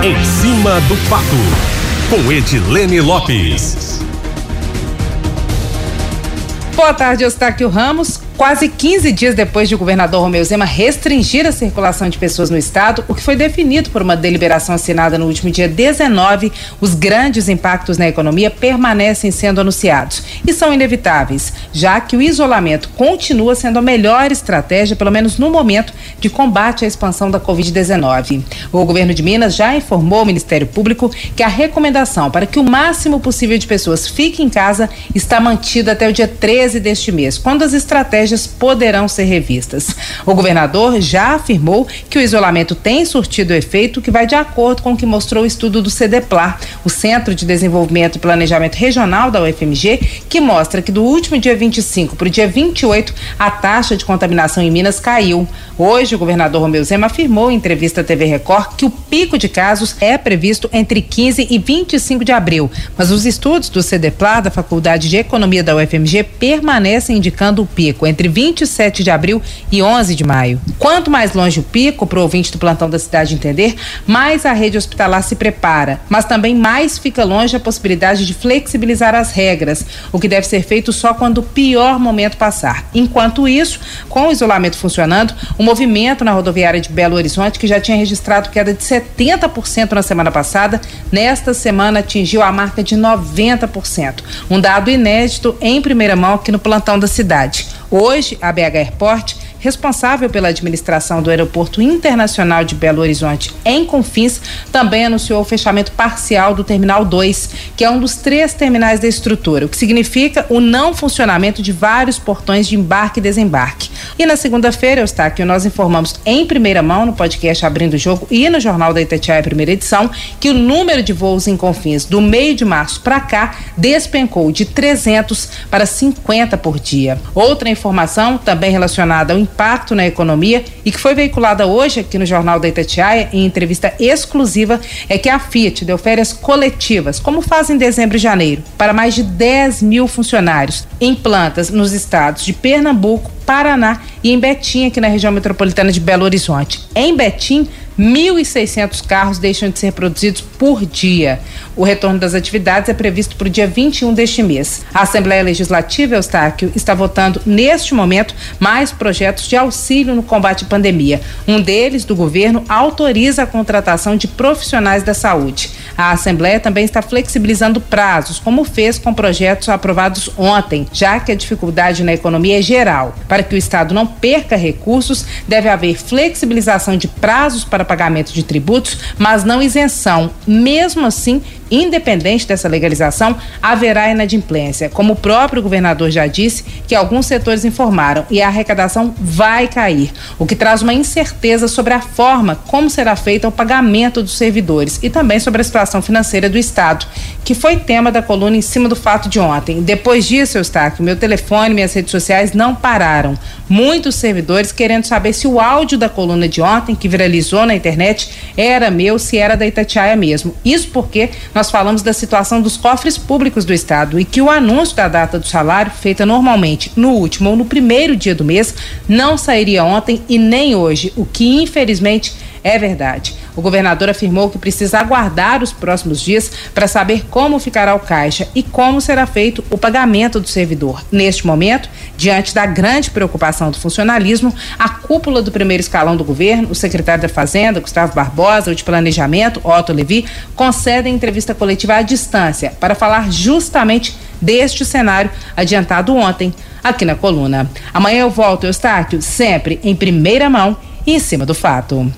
Em cima do fato, com Edilene Lopes. Boa tarde, Eustáquio Ramos. Quase 15 dias depois de o governador Romeu Zema restringir a circulação de pessoas no estado, o que foi definido por uma deliberação assinada no último dia 19, os grandes impactos na economia permanecem sendo anunciados e são inevitáveis, já que o isolamento continua sendo a melhor estratégia, pelo menos no momento, de combate à expansão da Covid-19. O governo de Minas já informou ao Ministério Público que a recomendação para que o máximo possível de pessoas fique em casa está mantida até o dia 13 deste mês, quando as estratégias estratégias poderão ser revistas. O governador já afirmou que o isolamento tem surtido efeito que vai de acordo com o que mostrou o estudo do CDPLAR, o Centro de Desenvolvimento e Planejamento Regional da UFMG, que mostra que do último dia 25 para o dia 28 a taxa de contaminação em Minas caiu. Hoje, o governador Romeu Zema afirmou em entrevista à TV Record que o pico de casos é previsto entre 15 e 25 de abril, mas os estudos do CDPLAR, da Faculdade de Economia da UFMG, permanecem indicando o pico entre entre 27 de abril e 11 de maio. Quanto mais longe o pico, para o ouvinte do plantão da cidade entender, mais a rede hospitalar se prepara, mas também mais fica longe a possibilidade de flexibilizar as regras, o que deve ser feito só quando o pior momento passar. Enquanto isso, com o isolamento funcionando, o movimento na rodoviária de Belo Horizonte, que já tinha registrado queda de 70% na semana passada, nesta semana atingiu a marca de 90%. Um dado inédito em primeira mão aqui no plantão da cidade. Hoje, a BH Airport responsável pela administração do Aeroporto Internacional de Belo Horizonte em Confins, também anunciou o fechamento parcial do Terminal 2, que é um dos três terminais da estrutura, o que significa o não funcionamento de vários portões de embarque e desembarque. E na segunda-feira, Eustáquio, nós informamos em primeira mão no podcast Abrindo o Jogo e no Jornal da Itatiaia, primeira edição, que o número de voos em Confins do meio de março para cá despencou de 300 para 50 por dia. Outra informação, também relacionada ao impacto na economia e que foi veiculada hoje aqui no Jornal da Itatiaia em entrevista exclusiva é que a Fiat deu férias coletivas, como faz em dezembro e janeiro, para mais de 10 mil funcionários em plantas nos estados de Pernambuco, Paraná e em Betim, aqui na região metropolitana de Belo Horizonte. Em Betim, 1.600 carros deixam de ser produzidos por dia. O retorno das atividades é previsto para o dia 21 deste mês. A Assembleia Legislativa, Eustáquio, está votando neste momento mais projetos de auxílio no combate à pandemia. Um deles, do governo, autoriza a contratação de profissionais da saúde. A Assembleia também está flexibilizando prazos, como fez com projetos aprovados ontem, já que a dificuldade na economia é geral. Para que o Estado não perca recursos, deve haver flexibilização de prazos para pagamento de tributos, mas não isenção. Mesmo assim, independente dessa legalização, haverá inadimplência. Como o próprio governador já disse, que alguns setores informaram e a arrecadação vai cair, o que traz uma incerteza sobre a forma como será feito o pagamento dos servidores e também sobre a situação financeira do Estado, que foi tema da coluna em cima do fato de ontem. Depois disso, Eustáquio, meu telefone minhas redes sociais não pararam. Muitos servidores querendo saber se o áudio da coluna de ontem, que viralizou na internet, era meu, se era da Itatiaia mesmo. Isso porque nós falamos da situação dos cofres públicos do Estado e que o anúncio da data do salário, feita normalmente no último ou no primeiro dia do mês, não sairia ontem e nem hoje, o que infelizmente é verdade. O governador afirmou que precisa aguardar os próximos dias para saber como ficará o caixa e como será feito o pagamento do servidor. Neste momento, diante da grande preocupação do funcionalismo, a cúpula do primeiro escalão do governo, o secretário da Fazenda, Gustavo Barbosa, o de Planejamento, Otto Levi, concedem entrevista coletiva à distância para falar justamente deste cenário adiantado ontem aqui na coluna. Amanhã eu volto, Eustáquio, sempre em primeira mão e em cima do fato.